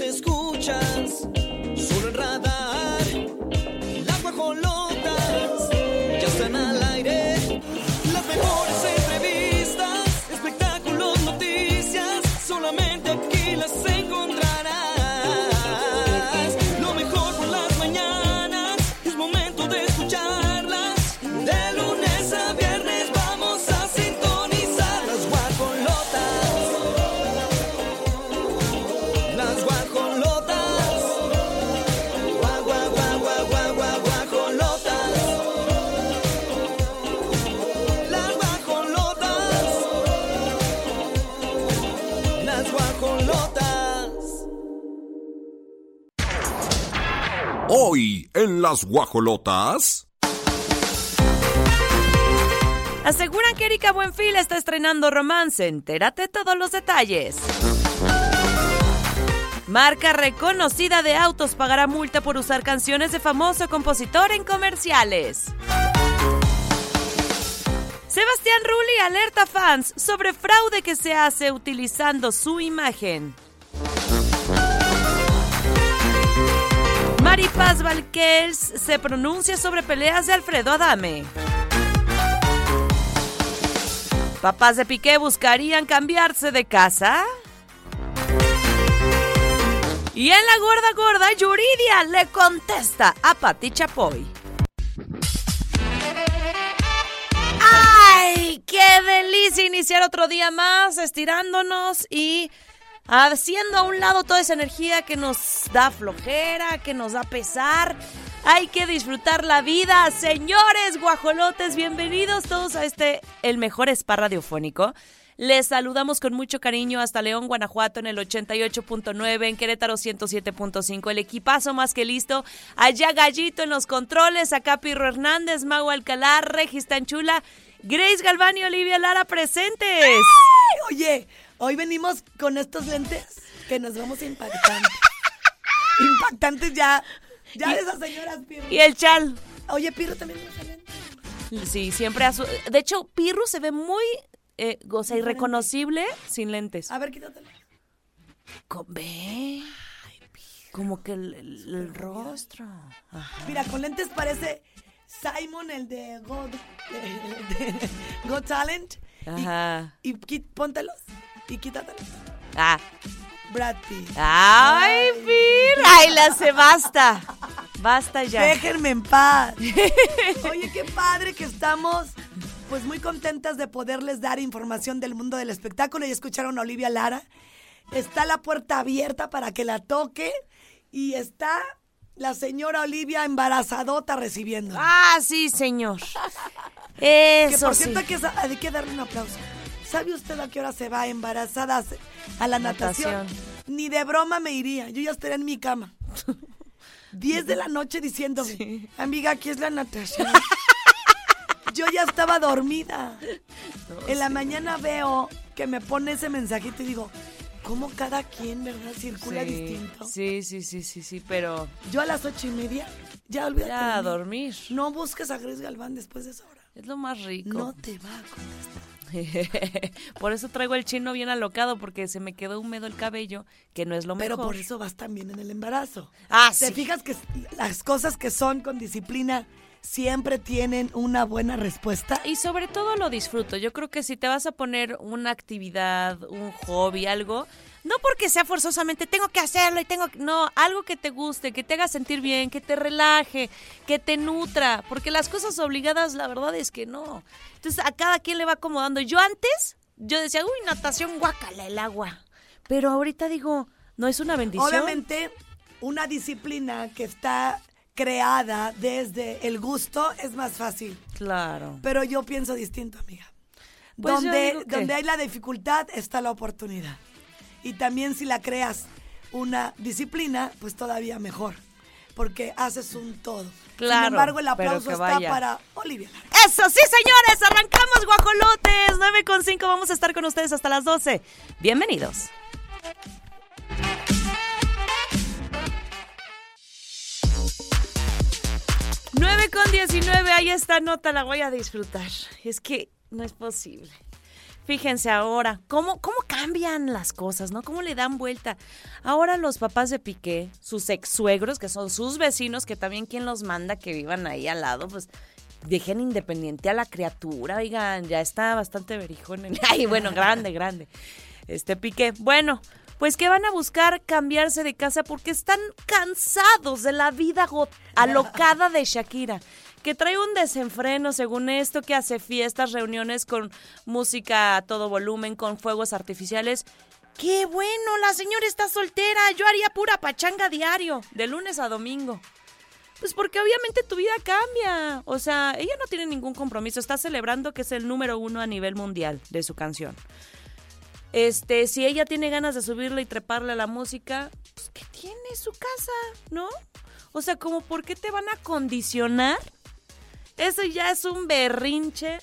las guajolotas. Aseguran que Erika Buenfil está estrenando romance. Entérate todos los detalles. Marca reconocida de autos pagará multa por usar canciones de famoso compositor en comerciales. Sebastián Rulli alerta fans sobre fraude que se hace utilizando su imagen. Maripaz Valquels se pronuncia sobre peleas de Alfredo Adame. Papás de Piqué buscarían cambiarse de casa. Y en la gorda gorda, Yuridia le contesta a Pati Chapoy. ¡Ay! ¡Qué delicia iniciar otro día más estirándonos y haciendo a un lado toda esa energía que nos da flojera, que nos da pesar! Hay que disfrutar la vida, señores guajolotes, bienvenidos todos a este, el mejor spa radiofónico. Les saludamos con mucho cariño hasta León, Guanajuato en el 88.9, en Querétaro 107.5. El equipazo más que listo. Allá Gallito en los controles, acá Pirro Hernández, Mago Alcalá, Regis Tanchula, Grace Galván y Olivia Lara presentes. Oye, hoy venimos con estos lentes que nos vamos impactantes. impactantes ya. Ya de esas señoras, Pirro. Y el chal. Oye, Pirro también usa lentes. Sí, siempre a su... De hecho, Pirro se ve muy, eh, o sea, irreconocible sin lentes. A ver, quítatelo. Ve. Como que el, el- el rostro. Ajá. Mira, con lentes parece Simon, el de God, de God Talent. Y- Ajá. Y, qui- póntelos y quítatelos. Ah. Brad Pitt. Ay, Pir. Ay, la se basta. Basta ya. Déjenme en paz. Oye, qué padre que estamos pues muy contentas de poderles dar información del mundo del espectáculo. Y escucharon a Olivia Lara. Está la puerta abierta para que la toque. Y está la señora Olivia embarazadota recibiendo. Ah, sí, señor. que Eso por sí. cierto hay que, hay que darle un aplauso. ¿Sabe usted a qué hora se va embarazada a la natación? Natación. Ni de broma me iría. Yo ya estaría en mi cama. 10 de la noche diciendo, amiga, aquí es la natación. Yo ya estaba dormida. en la mañana veo que me pone ese mensajito y digo, ¿cómo cada quien, verdad, circula Sí, distinto? Sí, sí, sí, sí, sí, pero Yo a las ocho y media, ya olvídate. ya a dormir. No busques a Gris Galván después de esa hora. Es lo más rico. No te va a contestar. por eso traigo el chino bien alocado, porque se me quedó húmedo el cabello, que no es lo Pero mejor. por eso vas también en el embarazo. Ah, ¿Te sí. fijas que las cosas que son con disciplina siempre tienen una buena respuesta? Y sobre todo lo disfruto. Yo creo que si te vas a poner una actividad, un hobby, algo, no porque sea forzosamente tengo que hacerlo y tengo que... No, algo que te guste, que te haga sentir bien, que te relaje, que te nutra. Porque las cosas obligadas, la verdad es que no. Entonces a cada quien le va acomodando. Yo antes, yo decía, uy, natación, guácala el agua. Pero ahorita digo, no es una bendición. Obviamente, una disciplina que está creada desde el gusto es más fácil. Claro. Pero yo pienso distinto, amiga. Pues donde, que- donde hay la dificultad está la oportunidad. Y también si la creas una disciplina, pues todavía mejor. Porque haces un todo. Claro, Sin embargo, el aplauso está para Olivia. Lara. Eso sí, señores, arrancamos guajolotes. 9 con 5, vamos a estar con ustedes hasta las 12. Bienvenidos. Con 19, ahí esta nota la voy a disfrutar. Es que no es posible. Fíjense ahora, ¿cómo, ¿cómo cambian las cosas, no? ¿Cómo le dan vuelta? Ahora los papás de Piqué, sus ex suegros, que son sus vecinos, que también quien los manda que vivan ahí al lado, pues dejen independiente a la criatura, oigan, ya está bastante berijón. en- Ay, bueno, grande, grande. Este Piqué. Bueno, pues que van a buscar cambiarse de casa porque están cansados de la vida alocada de Shakira. Que trae un desenfreno, según esto, que hace fiestas, reuniones con música a todo volumen, con fuegos artificiales. ¡Qué bueno! La señora está soltera. Yo haría pura pachanga diario, de lunes a domingo. Pues porque obviamente tu vida cambia. O sea, ella no tiene ningún compromiso. Está celebrando que es el número uno a nivel mundial de su canción. Este, si ella tiene ganas de subirle y treparle a la música, pues que tiene su casa, ¿no? O sea, como por qué te van a condicionar. Eso ya es un berrinche.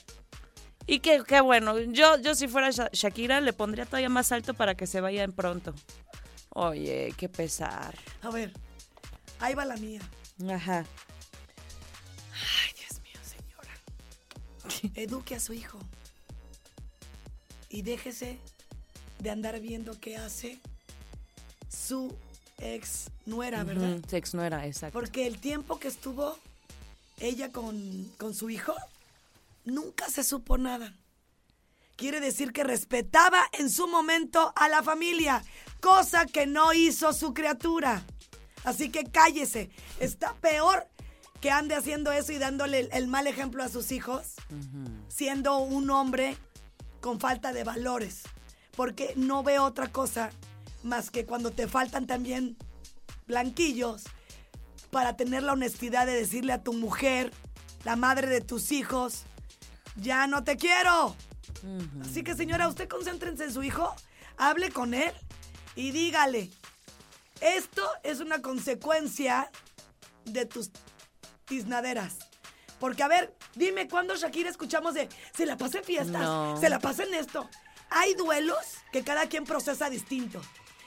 Y que, que bueno, yo, yo si fuera Sha- Shakira le pondría todavía más alto para que se vayan pronto. Oye, qué pesar. A ver, ahí va la mía. Ajá. Ay, Dios mío, señora. Eduque a su hijo. Y déjese de andar viendo qué hace su ex nuera, ¿verdad? Ujú, Sex no era, exacto. Porque el tiempo que estuvo ella con, con su hijo, nunca se supo nada. Quiere decir que respetaba en su momento a la familia, cosa que no hizo su criatura. Así que cállese. Está peor que ande haciendo eso y dándole el, el mal ejemplo a sus hijos, siendo un hombre con falta de valores. Porque no ve otra cosa más que cuando te faltan también blanquillos para tener la honestidad de decirle a tu mujer, la madre de tus hijos, ya no te quiero. Así que señora, usted concéntrense en su hijo, hable con él y dígale, esto es una consecuencia de tus tiznaderas. Porque, a ver, dime cuándo Shakira escuchamos de se la pasa en fiestas, No. se la pasa en esto. Hay duelos que cada quien procesa distinto.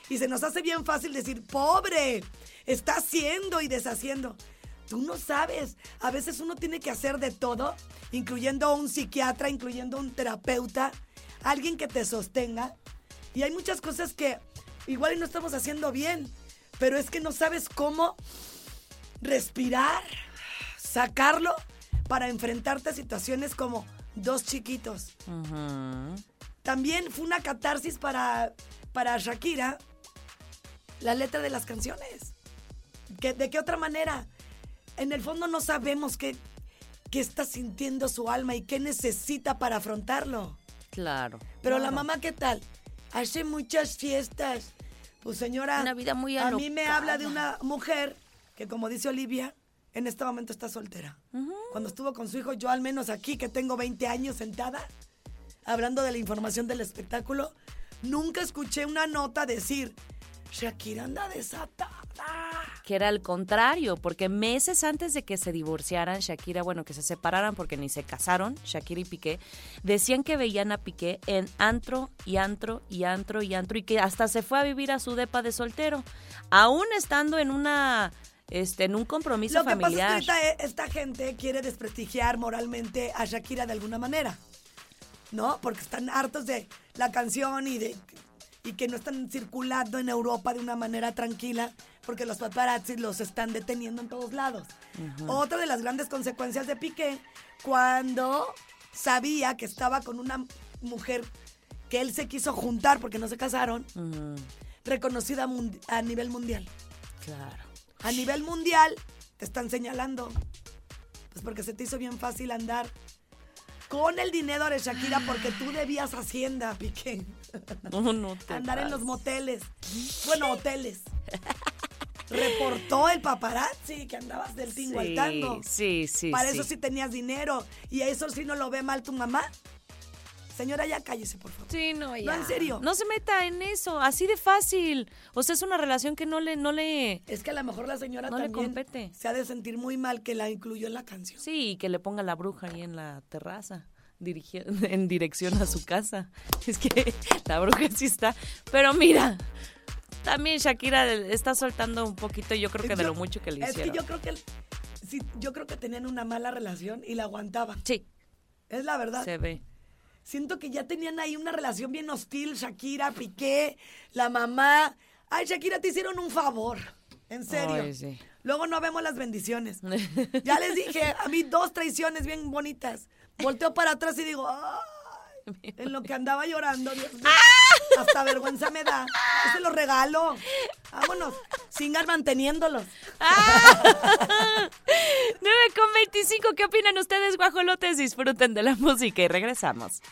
Y se nos hace bien fácil decir, pobre, está haciendo y deshaciendo. Tú no sabes. A veces uno tiene que hacer de todo, incluyendo un psiquiatra, incluyendo un terapeuta, alguien que te sostenga. Y hay muchas cosas que igual no estamos haciendo bien, pero es que no sabes cómo respirar, sacarlo para enfrentarte a situaciones como dos chiquitos. Ujú. También fue una catarsis para, para Shakira la letra de las canciones. ¿Qué- ¿De qué otra manera? En el fondo no sabemos qué, qué está sintiendo su alma y qué necesita para afrontarlo. Claro. Pero la mamá, ¿qué tal? Hace muchas fiestas. Pues señora, Una vida muy a mí me habla de una mujer que, como dice Olivia, en este momento está soltera. Cuando estuvo con su hijo, yo al menos aquí, que tengo 20 años sentada, hablando de la información del espectáculo, nunca escuché una nota decir, Shakira anda desatada. Que era el contrario, porque meses antes de que se divorciaran, Shakira, bueno, que se separaran porque ni se casaron, Shakira y Piqué, decían que veían a Piqué en antro y antro y antro y antro y que hasta se fue a vivir a su depa de soltero, aún estando en una, este, en un compromiso Lo que familiar. pasa es que ahorita, eh, esta gente quiere desprestigiar moralmente a Shakira de alguna manera. ¿No? Porque están hartos de la canción y de y que no están circulando en Europa de una manera tranquila porque los paparazzi los están deteniendo en todos lados. Otra de las grandes consecuencias de Piqué cuando sabía que estaba con una mujer que él se quiso juntar porque no se casaron, reconocida a nivel mundial claro. a nivel mundial te están señalando. Pues porque se te hizo bien fácil andar con el dinero de Shakira porque tú debías Hacienda, Piqué. No, no te Andar en los moteles. Bueno, hoteles. Reportó el paparazzi que andabas del tingo al tango. Sí, sí, Para sí. eso sí tenías dinero. Y eso sí no lo ve mal tu mamá. Señora, ya cállese, por favor. Sí, no, ya. en serio. No se meta en eso, así de fácil. O sea, es una relación que no le, no le, Es que a lo mejor la señora No le también compete. se ha de sentir muy mal que la incluyó en la canción. Sí, que le ponga la bruja ahí en la terraza, dirigi- en dirección a su casa. Es que la bruja sí está. Pero mira, también Shakira está soltando un poquito, yo creo que de lo mucho que le es hicieron. que yo creo que sí, yo creo que tenían una mala relación y la aguantaban. Sí, Es la verdad. se ve. Siento que ya tenían ahí una relación bien hostil, Shakira, Piqué, la mamá. Ay, Shakira, te hicieron un favor. En serio. Ay, sí. Luego no vemos las bendiciones. Ya les dije, a mí dos traiciones bien bonitas. Volteo para atrás y digo, ay, en lo que andaba llorando, Dios mío. Hasta vergüenza me da. Yo se los regalo. Vámonos. Sigan manteniéndolos. 9 con 25, ¿qué opinan ustedes, guajolotes? Disfruten de la música y regresamos.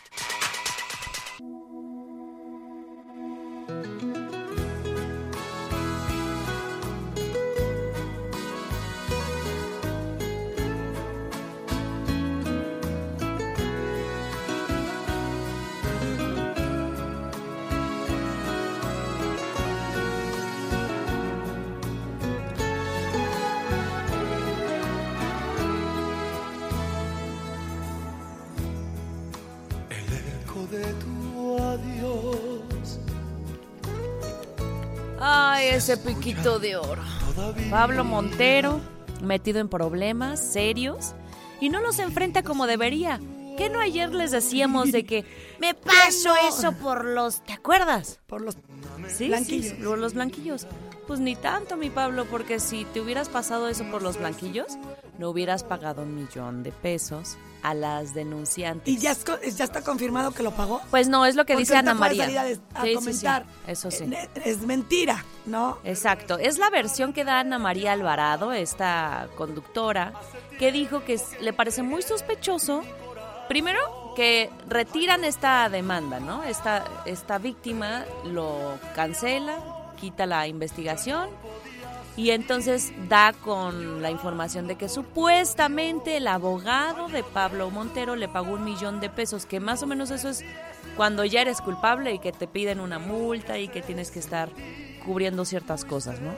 Ese piquito de oro. Pablo Montero, metido en problemas serios y no los enfrenta como debería. ¿Qué no ayer les decíamos de que me paso eso por los... ¿Te acuerdas? Por los Sí, Blanquillos. sí, por los blanquillos. Pues ni tanto, mi Pablo, porque si te hubieras pasado eso por los blanquillos, no hubieras pagado un millón de pesos a las denunciantes. ¿Y ya, es ya está confirmado que lo pagó? Pues no, es lo que Porque dice Ana María. a, Sí, sí. Eso sí. Eh, Es mentira, ¿no? Exacto, es la versión que da Ana María Alvarado, esta conductora, que dijo que es- le parece muy sospechoso, primero, que retiran esta demanda, ¿no? Esta, esta víctima lo cancela, quita la investigación y entonces da con la información de que supuestamente el abogado de Pablo Montero le pagó un millón de pesos, que más o menos eso es cuando ya eres culpable y que te piden una multa y que tienes que estar cubriendo ciertas cosas, ¿no?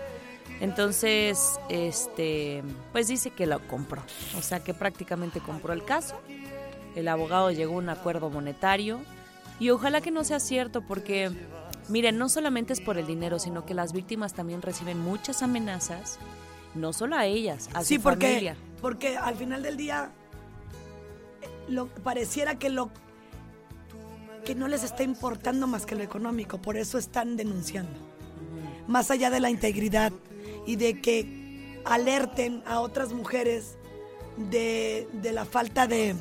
Entonces, este, pues dice que lo compró, o sea que prácticamente compró el caso. El abogado llegó a un acuerdo monetario y ojalá que no sea cierto porque, miren, no solamente es por el dinero, sino que las víctimas también reciben muchas amenazas, no solo a ellas, a Sí, su porque, familia. porque al final del día lo, pareciera que lo que no les está importando más que lo económico, por eso están denunciando. Más allá de la integridad y de que alerten a otras mujeres de, de la falta de,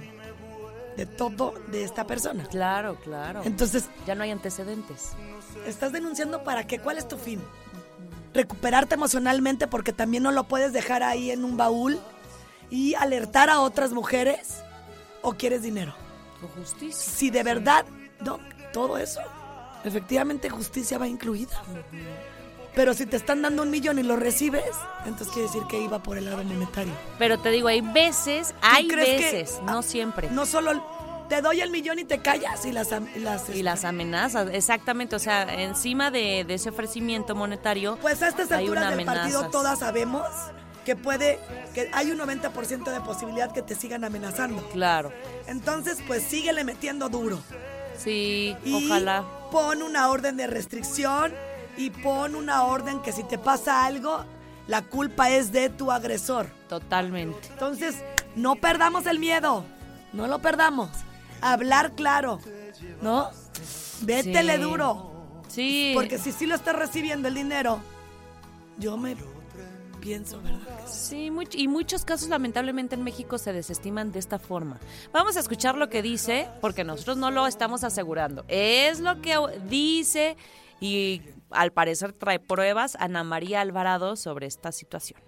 de todo de esta persona. Claro, claro. Entonces, Ya no hay antecedentes. Estás denunciando para qué? ¿Cuál es tu fin? Recuperarte emocionalmente porque también no lo puedes dejar ahí en un baúl y alertar a otras mujeres o quieres dinero. Con justicia. Si de verdad, no, todo eso, efectivamente justicia va incluida. Pero si te están dando un millón y lo recibes, entonces quiere decir que iba por el lado monetario. Pero te digo, hay veces, hay crees que- veces, no siempre. No solo te doy el millón y te callas y las... y las, Y las amenazas, exactamente, o sea, encima de, de ese ofrecimiento monetario, Pues a estas alturas del partido todas sabemos que puede, que hay un 90% de posibilidad que te sigan amenazando. Claro, Entonces, pues síguele metiendo duro. sí, Y ojalá. pon una orden de restricción y pon una orden que si te pasa algo, la culpa es de tu agresor. Totalmente. Entonces, no perdamos el miedo. No lo perdamos. Hablar claro. ¿No? Vétele Sí. duro. Sí. Porque si sí lo estás recibiendo el dinero, yo me pienso, ¿verdad? Sí, much- y muchos casos lamentablemente en México se desestiman de esta forma. Vamos a escuchar lo que dice, porque nosotros no lo estamos asegurando. Es lo que dice y al parecer trae pruebas Ana María Alvarado sobre esta situación.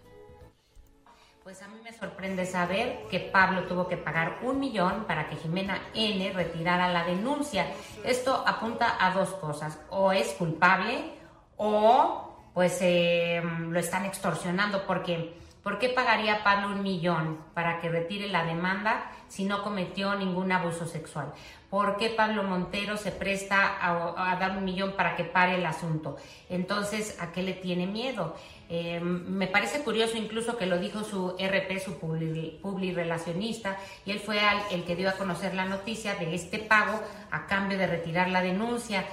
Pues a mí me sorprende saber que Pablo tuvo que pagar un millón para que Jimena N retirara la denuncia. Esto apunta a dos cosas. O es culpable o pues eh, lo están extorsionando porque ¿por qué pagaría Pablo un millón para que retire la demanda si no cometió ningún abuso sexual? ¿Por qué Pablo Montero se presta a, a dar un millón para que pare el asunto? Entonces, ¿a qué le tiene miedo? Eh, me parece curioso incluso que lo dijo su RP, su publi, publirelacionista, y él fue el que dio a conocer la noticia de este pago a cambio de retirar la denuncia.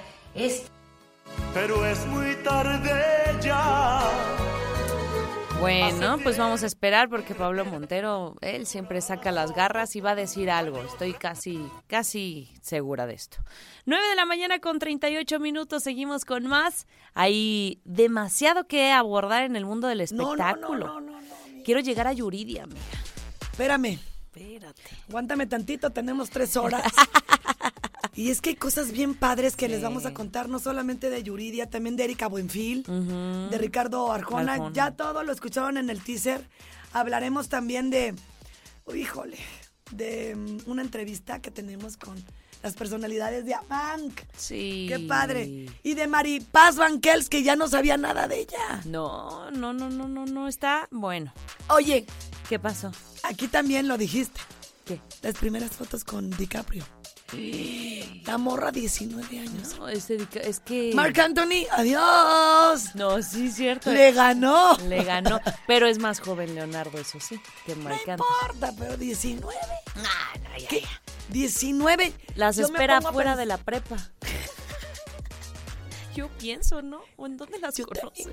Pero es muy tarde ya. Bueno, pues vamos a esperar porque Pablo Montero, él siempre saca las garras y va a decir algo. Estoy casi, casi segura de esto. 9 de la mañana con 38 minutos, seguimos con más. Hay demasiado que abordar en el mundo del espectáculo. no, no, no. Quiero llegar a Yuridia, amiga. Espérame, Espérate. aguántame tantito, tenemos tres horas. y es que hay cosas bien padres que les vamos a contar, no solamente de Yuridia, también de Erika Buenfil, de Ricardo Arjona. Arjona. Ya todo lo escucharon en el teaser. Hablaremos también de, uy, híjole, de mm, una entrevista que tenemos con las personalidades de Abank. Sí. Qué padre. Y de Maripaz Banquels, que ya no sabía nada de ella. No, no, no, no, no, no está bueno. Oye, ¿Qué pasó? aquí también lo dijiste. ¿Qué? Las primeras fotos con DiCaprio. La morra, 19 años. No, es, dedica- es que... Marc Anthony, adiós. No, sí, cierto. Le ganó. Le ganó. Pero es más joven Leonardo, eso sí, que No Marc Anthony. importa, pero 19. ¿Qué? 19. Las Yo me espera pongo a fuera de la prepa. Yo pienso, ¿no? ¿O en dónde las Yo conoce? también.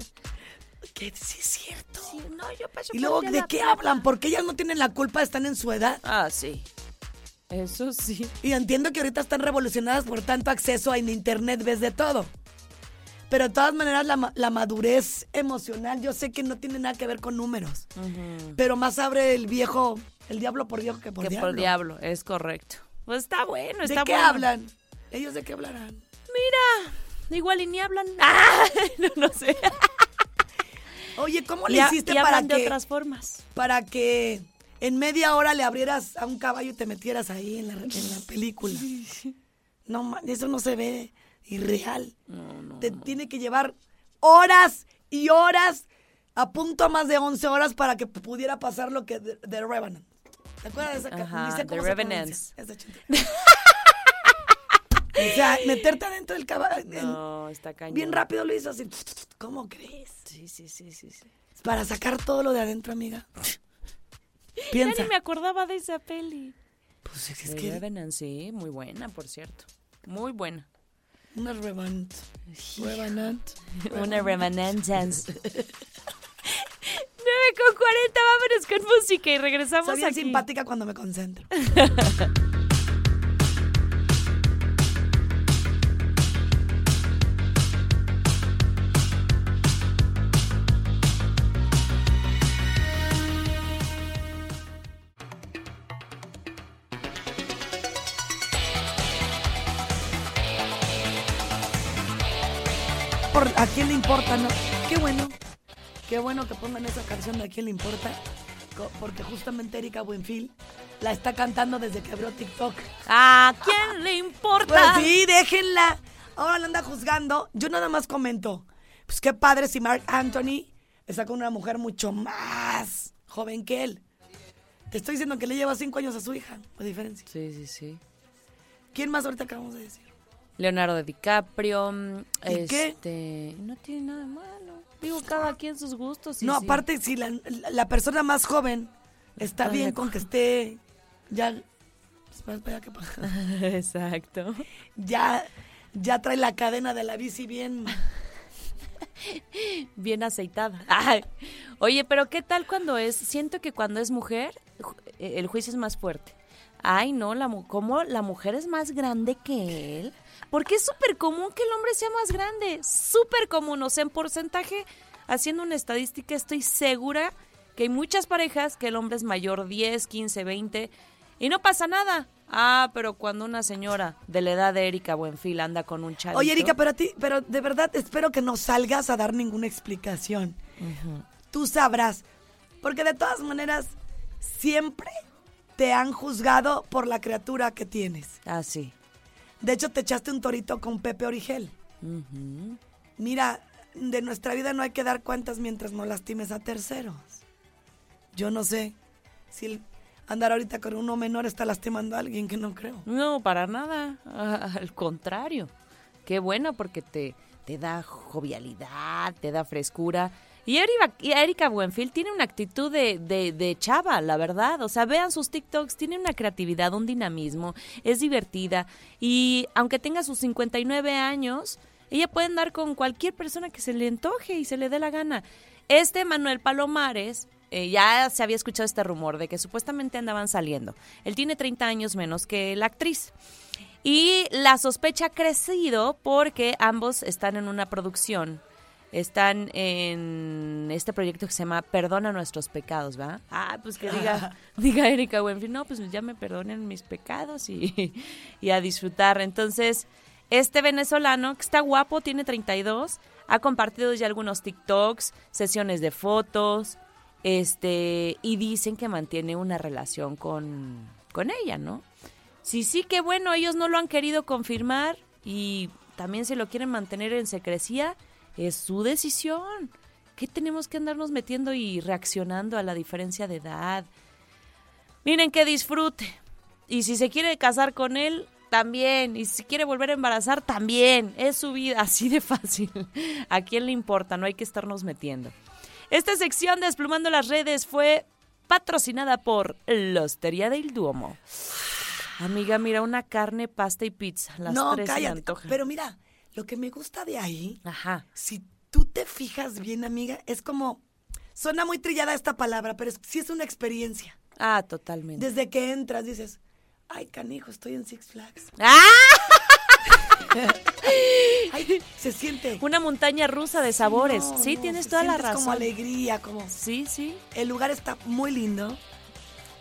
Que sí es cierto. Sí, no, yo pienso Y luego, ¿de qué prepa. hablan? Porque ellas no tienen la culpa, están en su edad. Ah, sí. Eso sí. Y entiendo que ahorita están revolucionadas por tanto acceso a en internet, ves de todo. Pero de todas maneras, la, la madurez emocional, yo sé que no tiene nada que ver con números. Pero más abre el viejo, el diablo por viejo que por que diablo. por diablo, es correcto. Pues está bueno, ¿De está qué bueno. hablan? ¿Ellos de qué hablarán? Mira, igual y ni hablan. Ah, no, no sé. Oye, ¿cómo le hiciste y para de que, otras formas. para que en media hora le abrieras a un caballo y te metieras ahí en la, en la película? No, man, eso no se ve irreal. Te tiene que llevar horas y horas, a punto más de 11 horas para que pudiera pasar lo que de, de Revenant. ¿Te acuerdas de esa Ajá, sé The cómo se Revenants. o sea, meterte adentro del caballo. No, está cañón. Bien rápido lo hizo así. ¿Cómo crees? Sí, sí, sí, sí, sí. Para sacar todo lo de adentro, amiga. Ya Piensa. ni me acordaba de esa peli. Pues es The que Revenant, sí, muy buena, por cierto. Muy buena. una Revenant. Revenant. Una Remanentance. 9 con 40, vámonos con música y regresamos Soy bien aquí. simpática cuando me concentro. importa, no? Qué bueno. Qué bueno que pongan esa canción de ¿A quién le importa? Porque justamente Erika Buenfil la está cantando desde que abrió TikTok. ¿A quién le importa? Pues sí, déjenla. Ahora la anda juzgando. Yo nada más comento. Pues qué padre si Mark Anthony está con una mujer mucho más joven que él. Te estoy diciendo que le lleva cinco años a su hija, la diferencia. Sí, sí, sí. ¿Quién más ahorita acabamos de decir? Leonardo DiCaprio. ¿Y qué? este, No tiene nada de malo. Digo, cada quien sus gustos. y no, sí. aparte, si la, la persona más joven está bien con que esté ya... Espera, espera, ¿qué pasa? Exacto. Ya, ya trae la cadena de la bici bien... Bien aceitada. Ay. Oye, pero ¿qué tal cuando es? Siento que cuando es mujer, ju- el juicio es más fuerte. Ay, no, la, ¿cómo la mujer es más grande que él? Porque es súper común que el hombre sea más grande. Súper común. O sea, en porcentaje, haciendo una estadística, estoy segura que hay muchas parejas que el hombre es mayor 10, 15, 20 y no pasa nada. Ah, pero cuando una señora de la edad de Erika Buenfil anda con un chavito. Oye, Erika, pero a ti, pero de verdad espero que no salgas a dar ninguna explicación. Tú sabrás. Porque de todas maneras, siempre te han juzgado por la criatura que tienes. Ah, sí. De hecho, te echaste un torito con Pepe Origel. Mira, de nuestra vida no hay que dar cuentas mientras no lastimes a terceros. Yo no sé si andar ahorita con uno menor está lastimando a alguien que no creo. No, para nada. Ah, Al contrario. Qué bueno porque te, te da jovialidad, te da frescura. Y Erika, Buenfil tiene una actitud de, de, de chava, la verdad. O sea, vean sus TikToks, tiene una creatividad, un dinamismo, es divertida. Y aunque tenga sus 59 años, ella puede andar con cualquier persona que se le antoje y se le dé la gana. Este Manuel Palomares, eh, ya se había escuchado este rumor de que supuestamente andaban saliendo. Él tiene 30 años menos que la actriz. Y la sospecha ha crecido porque ambos están en una producción. Están en este proyecto que se llama Perdona nuestros pecados, ¿va? Ah, pues que diga, diga Erika Buenfil, no, pues ya me perdonen mis pecados y, y a disfrutar. Entonces, este venezolano, que está guapo, tiene 32, ha compartido ya algunos TikToks, sesiones de fotos, este, y dicen que mantiene una relación con, con ella, ¿no? Sí, sí, que bueno, ellos no lo han querido confirmar y también se lo quieren mantener en secrecía, es su decisión. ¿Qué tenemos que andarnos metiendo y reaccionando a la diferencia de edad? Miren que disfrute. Y si se quiere casar con él, también. Y si quiere volver a embarazar, también. Es su vida, así de fácil. ¿A quién le importa? No hay que estarnos metiendo. Esta sección de Desplumando las Redes fue patrocinada por la Hostería del Duomo. Amiga, mira, una carne, pasta y pizza. Las no, tres se cállate. antojan. Pero mira, lo que me gusta de ahí, Ajá. si tú te fijas bien, amiga, es como. Suena muy trillada esta palabra, pero es, sí es una experiencia. Ah, totalmente. Desde que entras dices, ay, canijo, estoy en Six Flags. ¡Ah! Ay, se siente. Una montaña rusa de sabores. No, sí, no, tienes toda la razón. como alegría, como. Sí, sí. El lugar está muy lindo.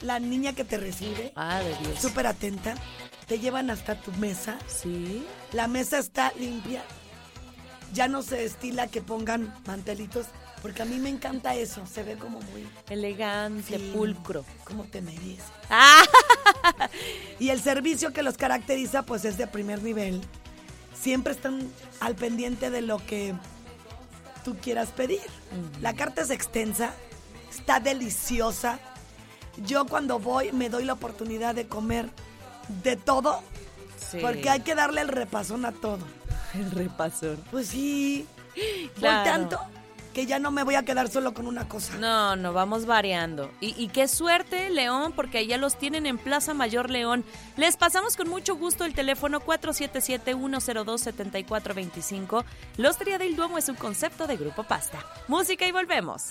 La niña que te recibe, Ah, de Dios. súper atenta. Te llevan hasta tu mesa. Sí. La mesa está limpia. Ya no se estila que pongan mantelitos, porque a mí me encanta eso. Se ve como muy Elegante, fino, pulcro. Como te mereces. Ah, Y el servicio que los caracteriza, pues es de primer nivel. Siempre están al pendiente de lo que tú quieras pedir. La carta es extensa, está deliciosa. Yo cuando voy me doy la oportunidad de comer de todo, sí. porque hay que darle el repasón a todo. el repasón. Pues sí, Claro. voy tanto que ya no me voy a quedar solo con una cosa. No, no, vamos variando. Y, y qué suerte, León, porque allá los tienen en Plaza Mayor León. Les pasamos con mucho gusto el teléfono 477-102-7425. La Hostería del Duomo es un concepto de Grupo Pasta. Música y volvemos.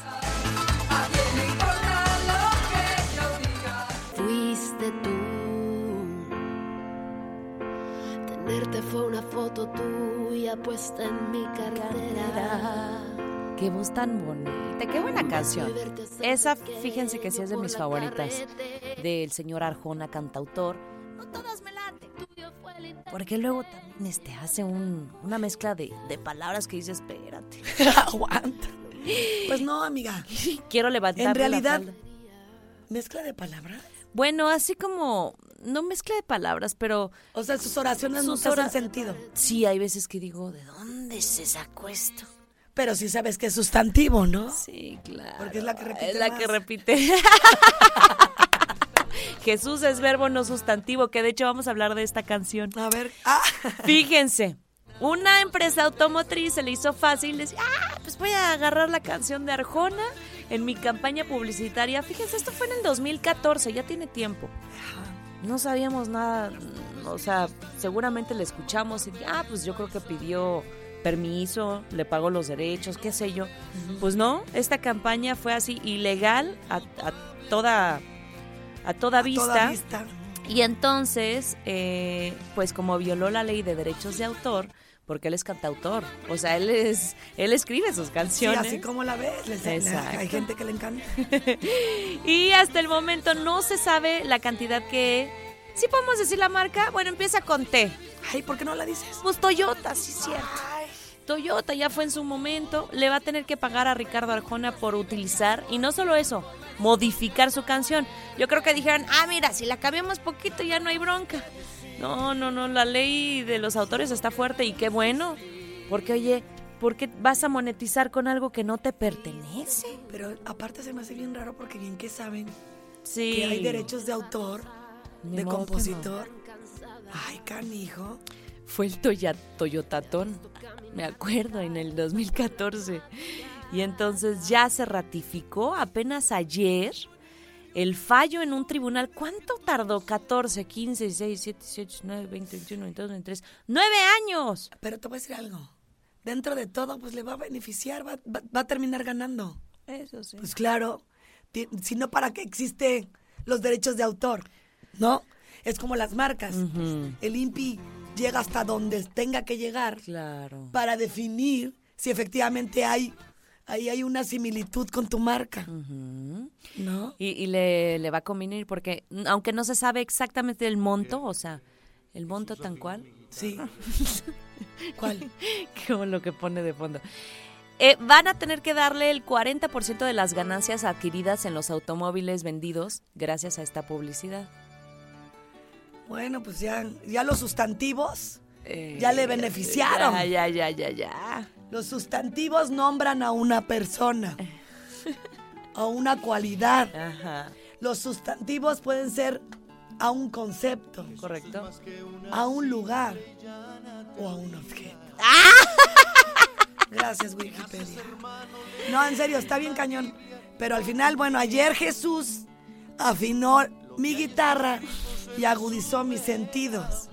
Fuiste tú. Fue una foto tuya puesta en mi cartera. Qué voz tan bonita, qué buena canción. Esa, fíjense que sí es de mis favoritas. Del señor Arjona, cantautor. No todas me laten. Porque luego también este, hace un- una mezcla de, de palabras que dice, espérate. Aguanta. Pues no, amiga. Quiero levantar En realidad, mezcla de palabras. Bueno, así como, no mezcla de palabras, pero O sea, sus oraciones no Sus hacen sentido. sí hay veces que digo, ¿de dónde se sacó esto? Pero sí sabes que es sustantivo, ¿no? Sí, claro. Porque es la que repite Es la más. que repite. Jesús es verbo no sustantivo, que de hecho vamos a hablar de esta canción. A ver. Ah, Fíjense, una empresa automotriz se le hizo fácil decir, ah, pues voy a agarrar la canción de Arjona en mi campaña publicitaria. Fíjense, esto fue en el 2014, ya tiene tiempo. No sabíamos nada, o sea, seguramente le escuchamos y, ah, pues yo creo que pidió permiso, le pagó los derechos, qué sé yo. Pues no, esta campaña fue así ilegal a, a toda a toda a vista. toda vista. Y entonces, eh, pues como violó la ley de derechos de autor, porque él es cantautor, o sea, él es, él escribe sus Sí, canciones. así como la ves. les- le- Exacto. hay gente que le encanta. Y hasta el momento no se sabe la cantidad que... ¿Sí podemos decir la marca? Bueno, empieza con T. Ay, ¿por qué no la dices? Pues Toyota, sí es cierto. Toyota ya fue en su momento, le va a tener que pagar a Ricardo Arjona por utilizar, y no solo eso, modificar su canción. Yo creo que dijeron, ah, mira, si la cambiamos poquito ya no hay bronca. No, no, no, la ley de los autores está fuerte y qué bueno, porque oye, ¿por qué vas a monetizar con algo que no te pertenece? Pero aparte se me hace bien raro porque bien que saben Sí. que hay derechos de autor, Ni de compositor. Ay, canijo. Fue el Toya, Toyotatón, me acuerdo, en el 2014. Y entonces ya se ratificó apenas ayer el fallo en un tribunal. ¿Cuánto tardó? 14, 15, 16, 17, 18, 19, 20, 21, 22, 23. ¡Nueve años! Pero te voy a decir algo. Dentro de todo, pues le va a beneficiar, va, va- va a terminar ganando. Eso sí. Pues claro, si no, ¿para qué existen los derechos de autor? ¿No? Es como las marcas. El INPI llega hasta donde tenga que llegar Claro. para definir si efectivamente hay, ahí hay una similitud con tu marca. ¿No? Y, y le, le va a convenir porque, aunque no se sabe exactamente el monto, o sea, el monto tan cual, Sí. ¿Cuál? como lo que pone de fondo. Eh, van a tener que darle el 40% de las ganancias adquiridas en los automóviles vendidos gracias a esta publicidad. Bueno, pues ya, ya los sustantivos Eh, ya le beneficiaron. Ya, ya, ya, ya, ya. Los sustantivos nombran a una persona, a una cualidad. Ajá, Los sustantivos pueden ser a un concepto, correcto. a un lugar o a un objeto. Gracias, Wikipedia. No, en serio, está bien cañón. Pero al final, bueno, ayer Jesús afinó mi guitarra y agudizó mis sentidos.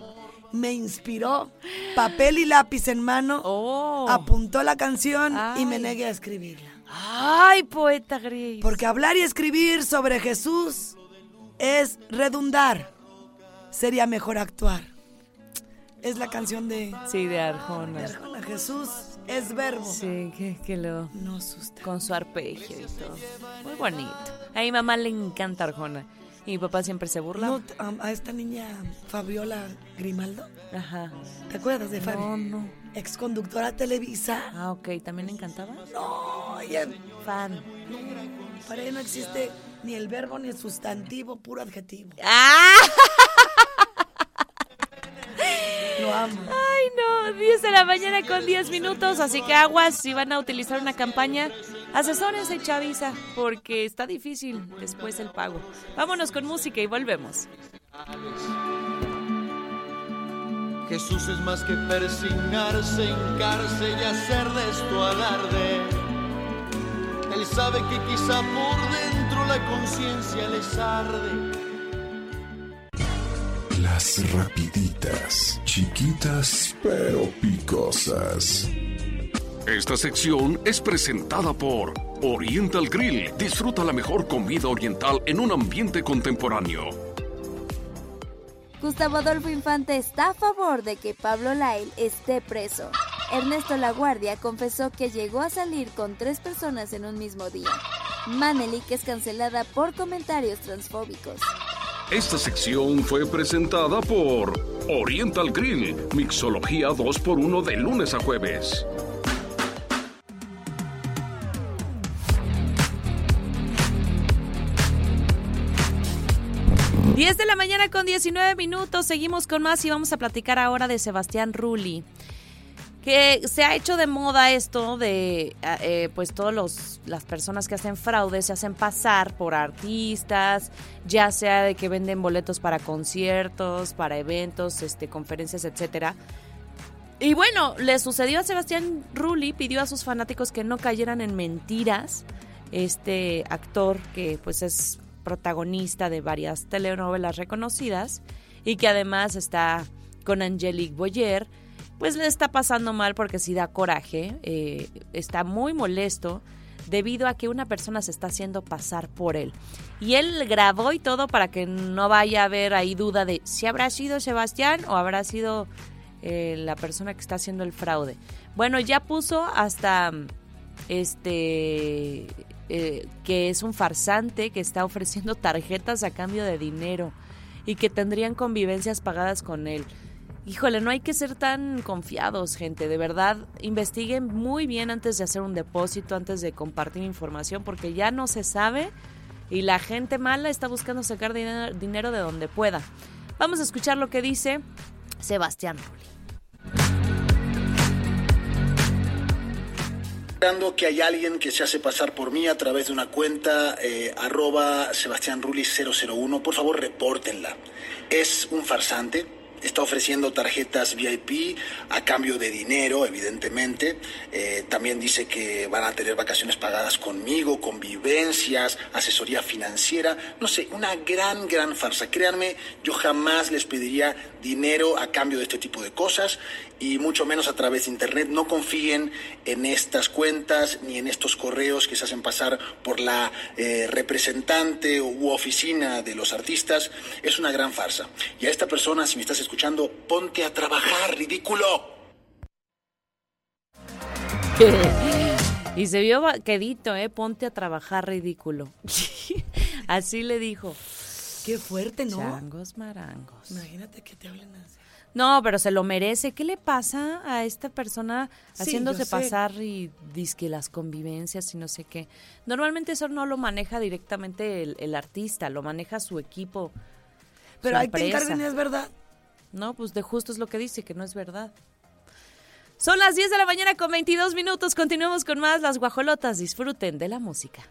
Me inspiró, papel y lápiz en mano, Oh. apuntó la canción y me negué a escribirla. Ay, poeta Gris. Porque hablar y escribir sobre Jesús es redundar. Sería mejor actuar. Es la canción de Sí, de Arjona. de Arjona. Jesús es verbo. Sí, que, que lo... No susta. Con su arpegio y todo. Muy bonito. A mi mamá le encanta Arjona. Y mi papá siempre se burla. No, a, esta niña Fabiola Grimaldo. Ajá. ¿Te acuerdas de Fabi? No, no. Ex conductora Televisa. Ah, ok. ¿También le encantaba? No, ella- Fan. para ella no existe ni el verbo ni el sustantivo, puro adjetivo. ¡Ah! Lo amo. Ay, no. 10 de la mañana con 10 minutos. Así que aguas, si van a utilizar una campaña, asesórense, Chavisa, porque está difícil después el pago. Vámonos con música y volvemos. Jesús es más que persignarse, hincarse y hacer de esto alarde. Él sabe que quizá por dentro la conciencia les arde. Las rapiditas, chiquitas pero picosas. Esta sección es presentada por Oriental Grill. Disfruta la mejor comida oriental en un ambiente contemporáneo. Gustavo Adolfo Infante está a favor de que Pablo Lyle esté preso. Ernesto Laguardia confesó que llegó a salir con tres personas en un mismo día. Manelik es cancelada por comentarios transfóbicos. Esta sección fue presentada por Oriental Grill. Mixología 2x1 de lunes a jueves. 10 de la mañana con 19 minutos. Seguimos con más y vamos a platicar ahora de Sebastián Rulli. Que se ha hecho de moda esto de, eh, pues, todas las personas que hacen fraude se hacen pasar por artistas, ya sea de que venden boletos para conciertos, para eventos, este, conferencias, etcétera. Y bueno, le sucedió a Sebastián Rulli, pidió a sus fanáticos que no cayeran en mentiras. Este actor que pues es protagonista de varias telenovelas reconocidas y que además está con Angelique Boyer, pues le está pasando mal porque sí da coraje, eh, está muy molesto debido a que una persona se está haciendo pasar por él. Y él grabó y todo para que no vaya a haber ahí duda de si habrá sido Sebastián o habrá sido eh, la persona que está haciendo el fraude. Bueno, ya puso hasta este eh, que es un farsante que está ofreciendo tarjetas a cambio de dinero y que tendrían convivencias pagadas con él. Híjole, no hay que ser tan confiados, gente. De verdad, investiguen muy bien antes de hacer un depósito, antes de compartir información, porque ya no se sabe y la gente mala está buscando sacar dinero, de donde pueda. Vamos a escuchar lo que dice Sebastián Rulli. Que hay alguien que se hace pasar por mí a través de una cuenta eh, arroba Sebastián Rulli 001. Por favor, repórtenla. Es un farsante. Está ofreciendo tarjetas VIP a cambio de dinero, evidentemente. Eh, también dice que van a tener vacaciones pagadas conmigo, convivencias, asesoría financiera. No sé, una gran, gran farsa. Créanme, yo jamás les pediría dinero a cambio de este tipo de cosas y mucho menos a través de internet. No confíen en estas cuentas ni en estos correos que se hacen pasar por la eh, representante u oficina de los artistas. Es una gran farsa. Y a esta persona, si me estás escuchando, ponte a trabajar, ridículo. y se vio quedito, ¿eh? Ponte a trabajar, ridículo. así le dijo. Qué fuerte, ¿no? Changos marangos. Imagínate que te hablen así. No, pero se lo merece. ¿Qué le pasa a esta persona haciéndose pasar y que las convivencias y no sé qué? Normalmente eso no lo maneja directamente el, artista, lo maneja su equipo. Pero hay que encarguen, es verdad. No, pues de justo es lo que dice, que no es verdad. Son las 10 de la mañana con 22 minutos. Continuemos con más las guajolotas. Disfruten de la música.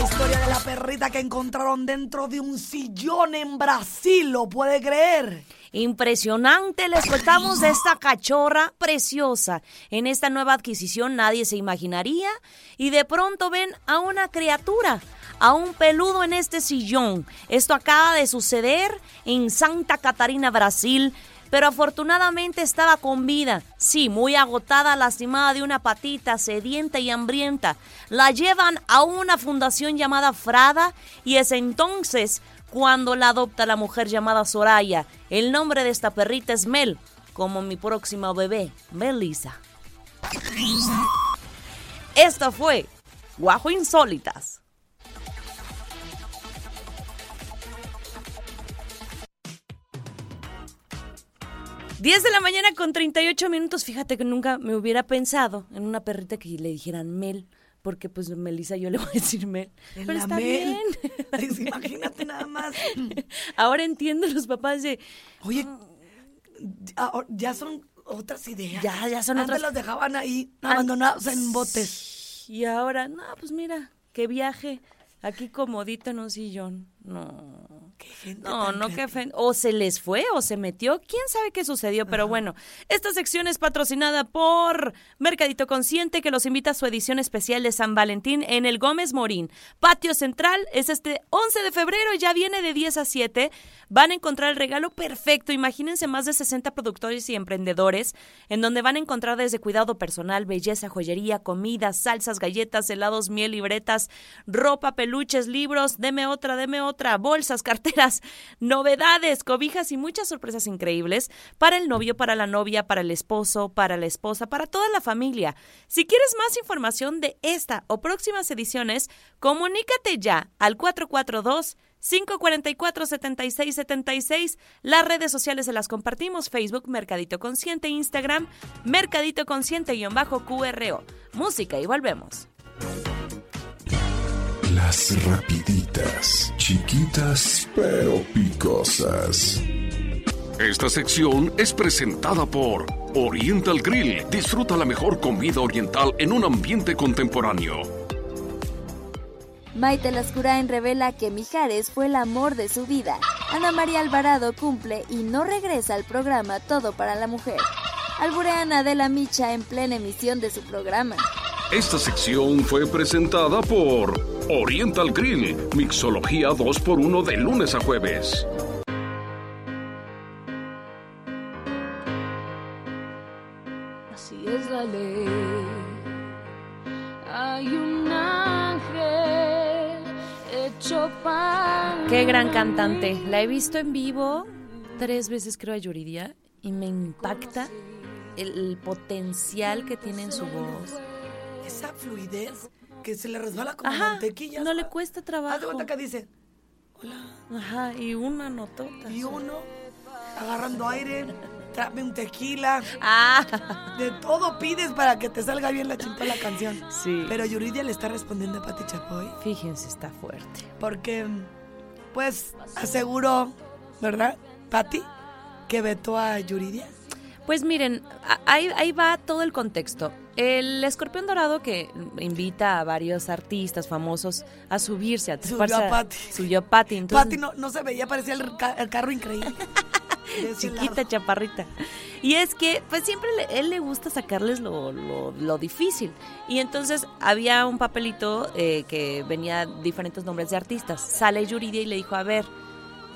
historia de la perrita que encontraron dentro de un sillón en Brasil, ¿lo puede creer? Impresionante, les contamos de esta cachorra preciosa. En esta nueva adquisición nadie se imaginaría y de pronto ven a una criatura, a un peludo en este sillón. Esto acaba de suceder en Santa Catarina, Brasil pero afortunadamente estaba con vida. Sí, muy agotada, lastimada de una patita, sedienta y hambrienta. La llevan a una fundación llamada Frada y es entonces cuando la adopta la mujer llamada Soraya. El nombre de esta perrita es Mel, como mi próxima bebé, Melissa. Esto fue Guajo Insólitas. 10 de la mañana con 38 minutos. Fíjate que nunca me hubiera pensado en una perrita que le dijeran Mel. Porque pues Melissa yo le voy a decir Mel. Pero está bien. imagínate nada más. Ahora entiendo los papás de... Oye, ah, ya son otras ideas. Ya, ya son Antes los dejaban ahí abandonados en botes. Y ahora, no, pues mira, qué viaje. Aquí comodito en un sillón. No no, no que o se les fue o se metió, quién sabe qué sucedió, pero bueno, esta sección es patrocinada por Mercadito Consciente que los invita a su edición especial de San Valentín en el Gómez Morín. Patio Central es este 11 de febrero, ya viene de 10 a 7. Van a encontrar el regalo perfecto. Imagínense más de 60 productores y emprendedores en donde van a encontrar desde cuidado personal, belleza, joyería, comida, salsas, galletas, helados, miel, libretas, ropa, peluches, libros, deme otra, deme otra, bolsas, carteras, novedades, cobijas y muchas sorpresas increíbles para el novio, para la novia, para el esposo, para la esposa, para toda la familia. Si quieres más información de esta o próximas ediciones, comunícate ya al 442 544 7676. Las redes sociales se las compartimos: Facebook Mercadito Consciente, Instagram Mercadito Consciente-QRO. Música y volvemos. Las rapiditas, chiquitas pero picosas. Esta sección es presentada por Oriental Grill. Disfruta la mejor comida oriental en un ambiente contemporáneo. Maite Lascurain revela que Mijares fue el amor de su vida. Ana María Alvarado cumple y no regresa al programa Todo para la Mujer. Albureana de la Micha en plena emisión de su programa. Esta sección fue presentada por Oriental Grill, mixología 2x1 de lunes a jueves. Así es la ley. Hay un ángel hecho pan. Qué gran cantante. La he visto en vivo tres veces, creo, a Yuridia, y me impacta el potencial que tiene en su voz esa fluidez que se le resbala como mantequilla. No le cuesta trabajo. Haz de cuenta que dice, hola. Ajá, y una notota. Y uno agarrando aire, trae un tequila. Ah. De todo pides para que te salga bien la chimpa la canción. Sí. Pero Yuridia le está respondiendo a Pati Chapoy. Fíjense, está fuerte. Porque, pues, aseguró, ¿verdad, Pati? Que vetó a Yuridia. Pues miren, ahí, ahí va todo el contexto. El escorpión dorado que invita a varios artistas famosos a subirse, a Subió treparse a Patti. Subió a Patti. entonces- Pati no, no se veía, parecía el, ca- el carro increíble. Chiquita, lado. chaparrita. Y es que, pues siempre le- él le gusta sacarles lo, lo- lo difícil. Y entonces había un papelito eh, que venía diferentes nombres de artistas. Sale Yuridia y le dijo, a ver,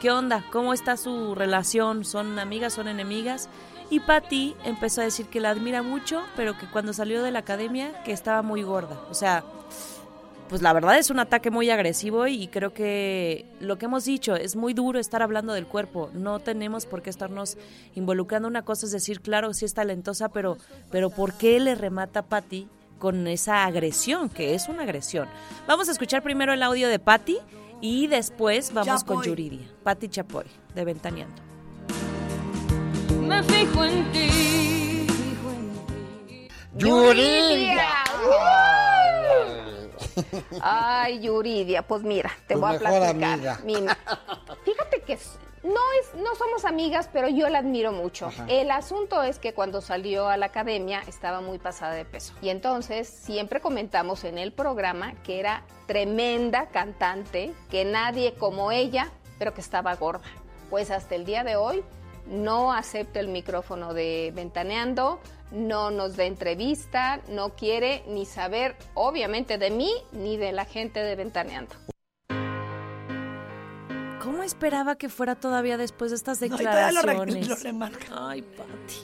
¿qué onda? ¿Cómo está su relación? ¿Son amigas? ¿Son enemigas? Y Patty empezó a decir que la admira mucho, pero que cuando salió de la academia, que estaba muy gorda. O sea, pues la verdad es un ataque muy agresivo y creo que lo que hemos dicho es muy duro estar hablando del cuerpo. No tenemos por qué estarnos involucrando. Una cosa es decir, claro, sí es talentosa, pero, pero ¿por qué le remata a Patty con esa agresión? Que es una agresión. Vamos a escuchar primero el audio de Patty y después vamos con. Yuridia. Patty Chapoy, de Ventaneando. Me fijo en ti. Yuridia. Ay, Yuridia, pues mira, te Tu voy a platicar. amiga. Mira, fíjate que no es, no somos amigas, pero yo la admiro mucho. Ajá. El asunto es que cuando salió a la academia estaba muy pasada de peso. Y entonces siempre comentamos en el programa que era tremenda cantante, que nadie como ella, pero que estaba gorda. Pues hasta el día de hoy no acepta el micrófono de Ventaneando, no nos da entrevista, no quiere ni saber, obviamente, de mí ni de la gente de Ventaneando. ¿Cómo esperaba que fuera todavía después de estas No, lo, declaraciones? re- lo remarca. Ay, Pati.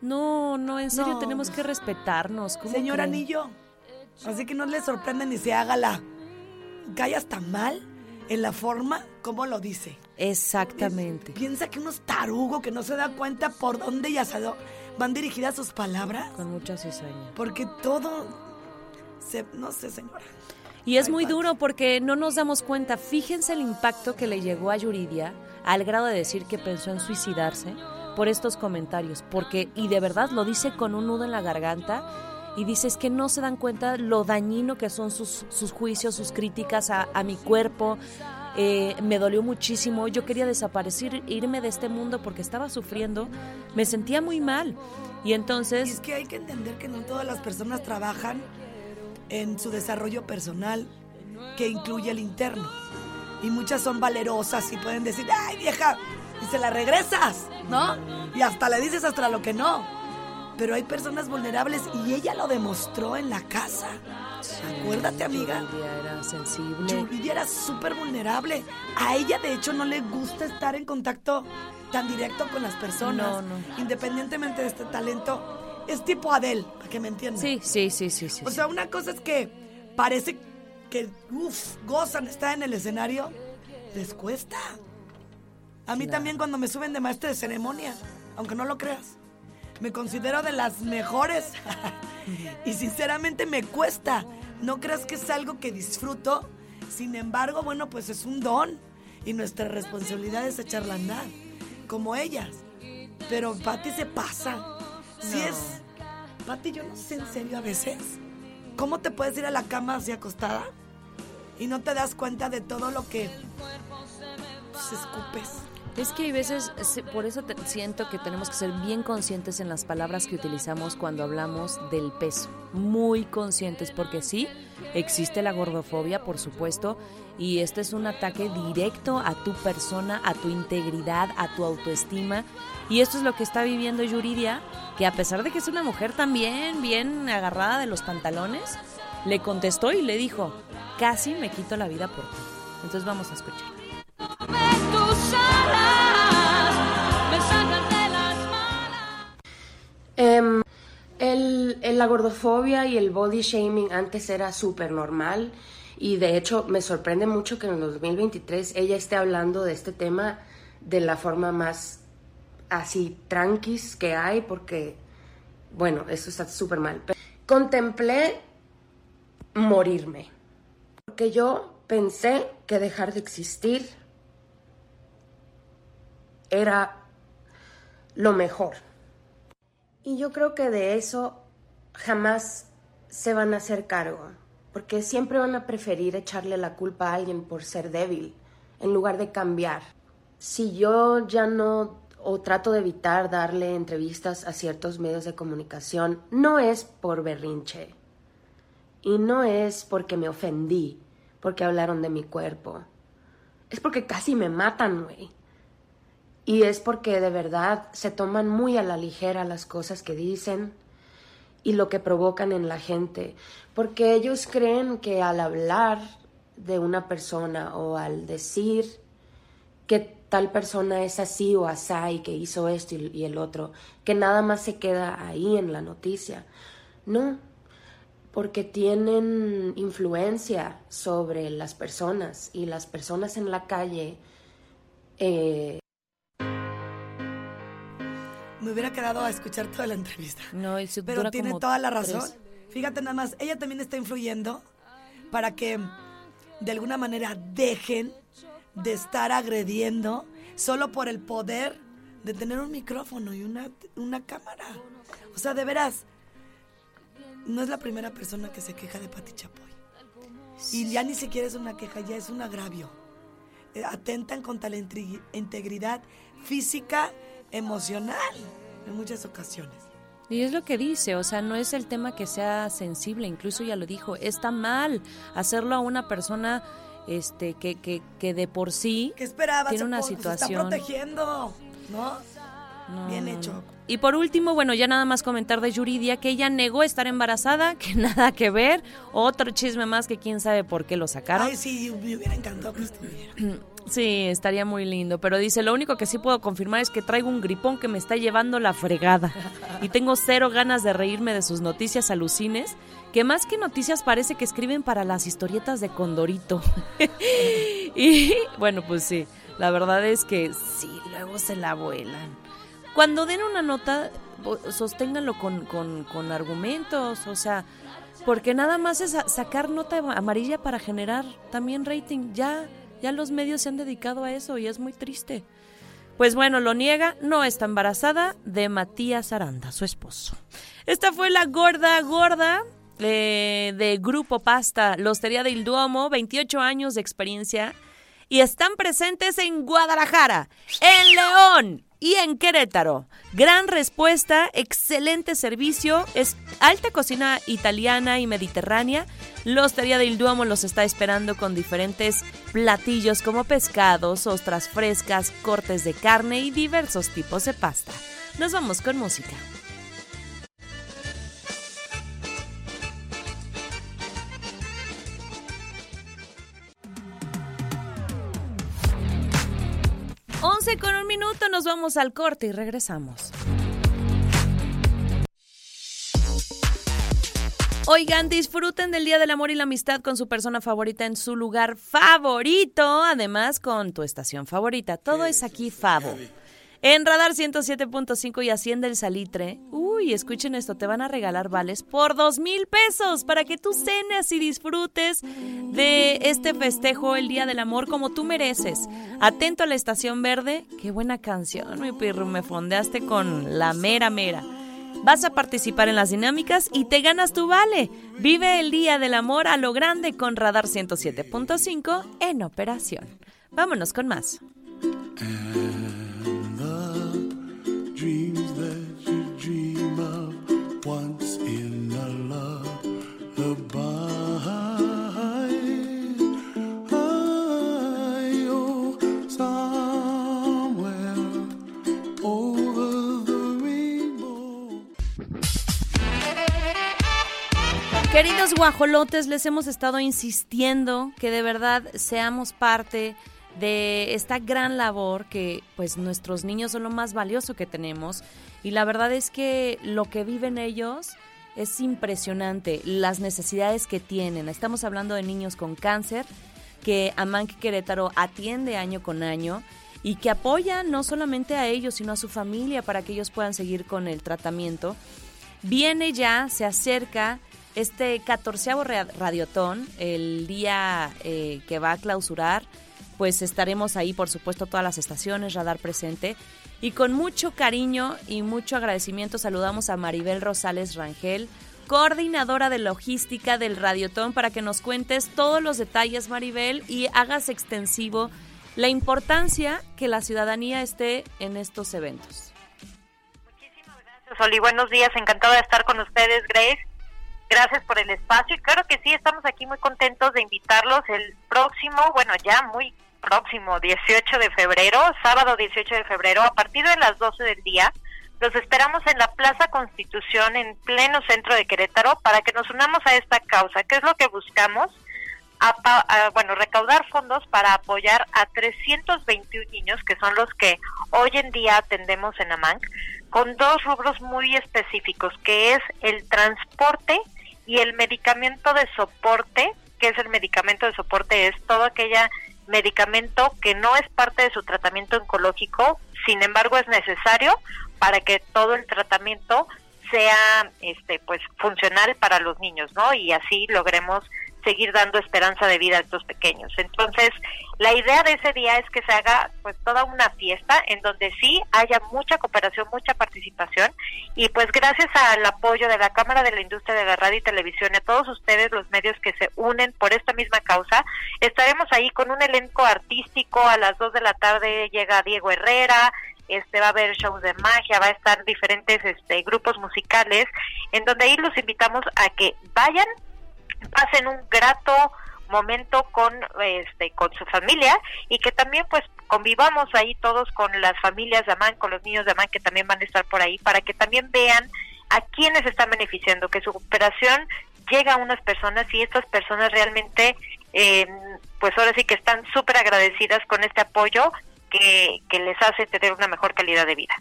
No, no, en serio No. tenemos que respetarnos. ¿Cómo Señor creen? Anillo. Así que no le sorprende ni se haga la. Callas tan mal en la forma como lo dice. Exactamente. Piensa que uno es tarugo que no se da cuenta por dónde y dónde van dirigidas sus palabras. Con mucha cizaña. Porque todo. Se, no sé, señora. Y es muy duro porque no nos damos cuenta. Fíjense el impacto que le llegó a Yuridia al grado de decir que pensó en suicidarse por estos comentarios. Porque, y de verdad lo dice con un nudo en la garganta. Y dice, es que no se dan cuenta lo dañino que son sus, sus juicios, sus críticas a, a mi cuerpo. Eh, me dolió muchísimo. Yo quería desaparecer, irme de este mundo porque estaba sufriendo. Me sentía muy mal. Y Y entonces... es que hay que entender que no todas las personas trabajan en su desarrollo personal, que incluye el interno. Y muchas son valerosas y pueden decir, ay vieja, y se la regresas, ¿no? Y hasta le dices hasta lo que no. Pero hay personas vulnerables y ella lo demostró en la casa. Acuérdate, amiga. Yuridia era sensible. Yuridia era súper vulnerable. A ella, de hecho, no le gusta estar en contacto tan directo con las personas. No, no. Independientemente de este talento. Es tipo Adele, para que me entiendan. Sí, sí, sí, sí, sí. O sea, una cosa es que parece que, uff, gozan estar en el escenario. Les cuesta. A mí también cuando me suben de maestra de ceremonia, aunque no lo creas. Me considero de las mejores. y sinceramente me cuesta. No creas que es algo que disfruto. Sin embargo, bueno, pues es un don. Y nuestra responsabilidad es echarla a andar. Como ellas. Pero Patti se pasa. Si es. Patti, yo no sé en serio a veces. ¿Cómo te puedes ir a la cama así acostada? Y no te das cuenta de todo lo que. Pues, escupes. Es que hay veces, por eso te- siento que tenemos que ser bien conscientes en las palabras que utilizamos cuando hablamos del peso. Muy conscientes, porque sí, existe la gordofobia, por supuesto, y este es un ataque directo a tu persona, a tu integridad, a tu autoestima. Y esto es lo que está viviendo Yuridia, que a pesar de que es una mujer también bien agarrada de los pantalones, le contestó y le dijo, casi me quito la vida por ti. Entonces vamos a escuchar. La gordofobia y el body shaming antes era súper normal y de hecho me sorprende mucho que en el 2023 ella esté hablando de este tema de la forma más así tranquis que hay porque, bueno, eso está súper mal. Contemplé morirme porque yo pensé que dejar de existir era lo mejor. Y yo creo que de eso jamás se van a hacer cargo, porque siempre van a preferir echarle la culpa a alguien por ser débil, en lugar de cambiar. Si yo ya no o trato de evitar darle entrevistas a ciertos medios de comunicación, no es por berrinche. Y no es porque me ofendí, porque hablaron de mi cuerpo. Es porque casi me matan, güey. Y es porque de verdad se toman muy a la ligera las cosas que dicen y lo que provocan en la gente. Porque ellos creen que al hablar de una persona o al decir que tal persona es así o asá y que hizo esto y, el otro, que nada más se queda ahí en la noticia. No, porque tienen influencia sobre las personas y las personas en la calle. Eh, Me hubiera quedado a escuchar toda la entrevista. No, y Pero tiene toda la razón. tres. Fíjate nada más, ella también está influyendo para que de alguna manera dejen de estar agrediendo solo por el poder de tener un micrófono y una, una cámara. O sea, de veras, no es la primera persona que se queja de Pati Chapoy. Y ya ni siquiera es una queja, ya es un agravio. Eh, Atentan contra la integridad física, emocional, en muchas ocasiones. Y es lo que dice, o sea, no es el tema que sea sensible, incluso ya lo dijo, está mal hacerlo a una persona este que, que, que de por sí ¿Qué esperabas? tiene una Se está situación. protegiendo, ¿no? No, Bien no, hecho. no. Y por último, bueno, ya nada más comentar de Yuridia que ella negó estar embarazada, que nada que ver. Otro chisme más que quién sabe por qué lo sacaron. Ay, sí, me hubiera encantado que estuviera. Sí, estaría muy lindo, pero dice, lo único que sí puedo confirmar es que traigo un gripón que me está llevando la fregada y tengo cero ganas de reírme de sus noticias alucines, que más que noticias parece que escriben para las historietas de Condorito. y bueno, pues sí, la verdad es que sí, luego se la vuelan. Cuando den una nota, sosténganlo con, con, con argumentos, o sea, porque nada más es sacar nota amarilla para generar también rating. Ya, ya los medios se han dedicado a eso y es muy triste. Pues bueno, lo niega, no está embarazada de Matías Aranda, su esposo. Esta fue la gorda gorda eh, de Grupo Pasta, la del Duomo, 28 años de experiencia y están presentes en Guadalajara, en León y en Querétaro. Gran respuesta, excelente servicio, es alta cocina italiana y mediterránea. La Hostería del Duomo los está esperando con diferentes platillos como pescados, ostras frescas, cortes de carne y diversos tipos de pasta. Nos vamos con música. Con un minuto, nos vamos al corte y regresamos. Oigan, disfruten del Día del Amor y la Amistad con su persona favorita en su lugar favorito, además con tu estación favorita. Todo es aquí Favo. En Radar 107.5 y Hacienda el Salitre. Uy, escuchen esto, te van a regalar vales por dos mil pesos para que tú cenes y disfrutes de este festejo, el Día del Amor, como tú mereces. Atento a la Estación Verde. Qué buena canción, mi pirro, me fondeaste con la mera mera. Vas a participar en las dinámicas y te ganas tu vale. Vive el Día del Amor a lo grande con Radar 107.5 en operación. Vámonos con más. Queridos guajolotes, les hemos estado insistiendo que de verdad seamos parte de esta gran labor que pues nuestros niños son lo más valioso que tenemos y la verdad es que lo que viven ellos es impresionante, las necesidades que tienen. Estamos hablando de niños con cáncer que Amanque Querétaro atiende año con año y que apoya no solamente a ellos, sino a su familia para que ellos puedan seguir con el tratamiento. Viene ya, se acerca este catorceavo ra- radiotón, el día eh, que va a clausurar, pues estaremos ahí, por supuesto, todas las estaciones, radar presente. Y con mucho cariño y mucho agradecimiento saludamos a Maribel Rosales Rangel, coordinadora de logística del Radiotón, para que nos cuentes todos los detalles, Maribel, y hagas extensivo la importancia que la ciudadanía esté en estos eventos. Soli, buenos días, encantada de estar con ustedes, Grace. Gracias por el espacio y claro que sí, estamos aquí muy contentos de invitarlos el próximo, bueno, ya muy próximo, 18 de febrero, sábado 18 de febrero, a partir de las 12 del día. Los esperamos en la Plaza Constitución, en pleno centro de Querétaro, para que nos unamos a esta causa. ¿Qué es lo que buscamos? bueno, recaudar fondos para apoyar a 321 niños, que son los que hoy en día atendemos en AMANC, con dos rubros muy específicos, que es el transporte y el medicamento de soporte, que es el medicamento de soporte, es todo aquella medicamento que no es parte de su tratamiento oncológico, sin embargo es necesario para que todo el tratamiento sea este pues funcional para los niños, ¿no? Y así logremos seguir dando esperanza de vida a estos pequeños. Entonces, la idea de ese día es que se haga pues toda una fiesta en donde sí haya mucha cooperación, mucha participación y pues gracias al apoyo de la Cámara de la Industria de la Radio y Televisión a todos ustedes los medios que se unen por esta misma causa, estaremos ahí con un elenco artístico a las 2 de la tarde llega Diego Herrera, este va a haber shows de magia, va a estar diferentes este grupos musicales en donde ahí los invitamos a que vayan pasen un grato momento con este con su familia y que también pues convivamos ahí todos con las familias de Amán, con los niños de Amán que también van a estar por ahí para que también vean a quienes están beneficiando, que su operación llega a unas personas y estas personas realmente eh, pues ahora sí que están súper agradecidas con este apoyo que, que les hace tener una mejor calidad de vida.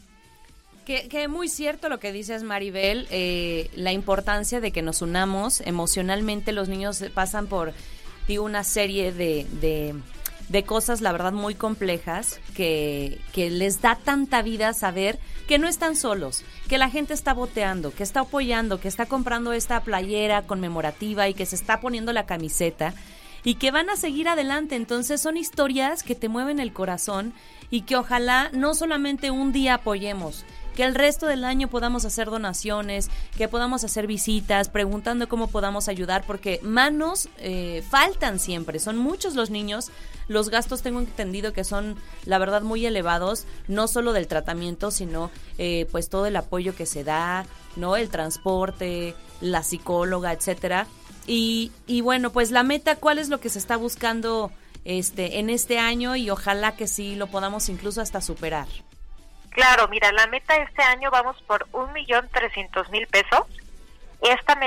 Que, muy cierto lo que dices, Maribel, eh, la importancia de que nos unamos emocionalmente. Los niños pasan por digo, una serie de, de, de, cosas, la verdad, muy complejas, que, que les da tanta vida saber que no están solos, que la gente está boteando, que está apoyando, que está comprando esta playera conmemorativa y que se está poniendo la camiseta y que van a seguir adelante. Entonces son historias que te mueven el corazón y que ojalá no solamente un día apoyemos, que el resto del año podamos hacer donaciones, que podamos hacer visitas, preguntando cómo podamos ayudar, porque manos eh, faltan siempre, son muchos los niños, los gastos tengo entendido que son, la verdad, muy elevados, no solo del tratamiento, sino eh, pues todo el apoyo que se da, ¿no? El transporte, la psicóloga, etcétera. Y, y bueno, pues la meta, ¿cuál es lo que se está buscando este, en este año? Y ojalá que sí lo podamos incluso hasta superar. Claro, mira, la meta este año vamos por un millón trescientos mil pesos. Esta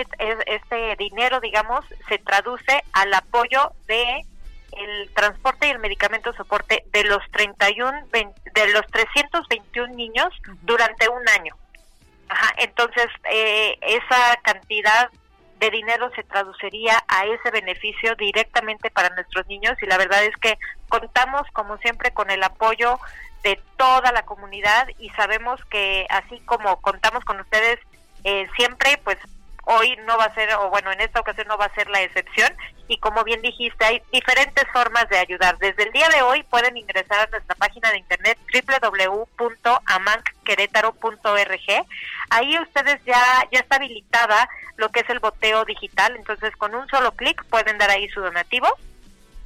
este dinero, digamos, se traduce al apoyo de el transporte y el medicamento soporte de los 31 de los 321 niños durante un año. Ajá, entonces eh, esa cantidad de dinero se traduciría a ese beneficio directamente para nuestros niños y la verdad es que contamos como siempre con el apoyo de toda la comunidad y sabemos que así como contamos con ustedes eh, siempre, pues hoy no va a ser, o bueno, en esta ocasión no va a ser la excepción. Y como bien dijiste, hay diferentes formas de ayudar. Desde el día de hoy pueden ingresar a nuestra página de internet www.amancquerétaro.org. Ahí ustedes ya, ya está habilitada lo que es el boteo digital. Entonces, con un solo clic pueden dar ahí su donativo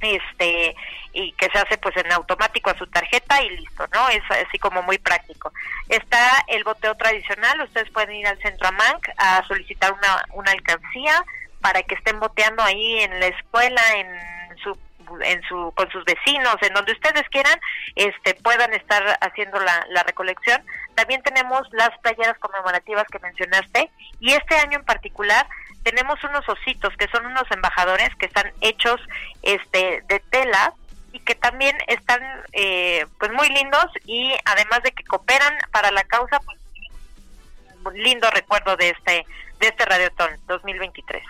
este y que se hace pues en automático a su tarjeta y listo, ¿no? Es así como muy práctico. Está el boteo tradicional, ustedes pueden ir al centro AMANC a solicitar una, una alcancía para que estén boteando ahí en la escuela, en en su con sus vecinos, en donde ustedes quieran, este puedan estar haciendo la, recolección. También tenemos las playeras conmemorativas que mencionaste y este año en particular tenemos unos ositos que son unos embajadores que están hechos este de tela y que también están eh, pues muy lindos y además de que cooperan para la causa pues lindo recuerdo de este de este Radiotón 2023.